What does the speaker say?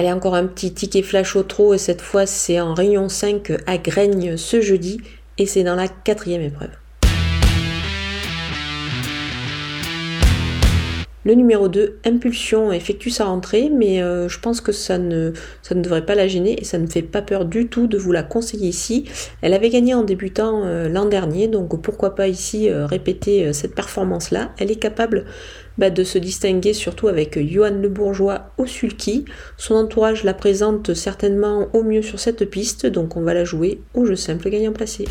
Allez, encore un petit ticket flash au trot et cette fois c'est en Réunion 5 à Graigne ce jeudi et c'est dans la quatrième épreuve. Le numéro 2, Impulsion, effectue sa rentrée, mais euh, je pense que ça ne, devrait pas la gêner et ça ne fait pas peur du tout de vous la conseiller ici. Elle avait gagné en débutant euh, l'an dernier, donc pourquoi pas ici euh, répéter cette performance-là. Elle est capable bah, de se distinguer surtout avec Johan Le Bourgeois au sulky. Son entourage la présente certainement au mieux sur cette piste, donc on va la jouer au jeu simple gagnant placé.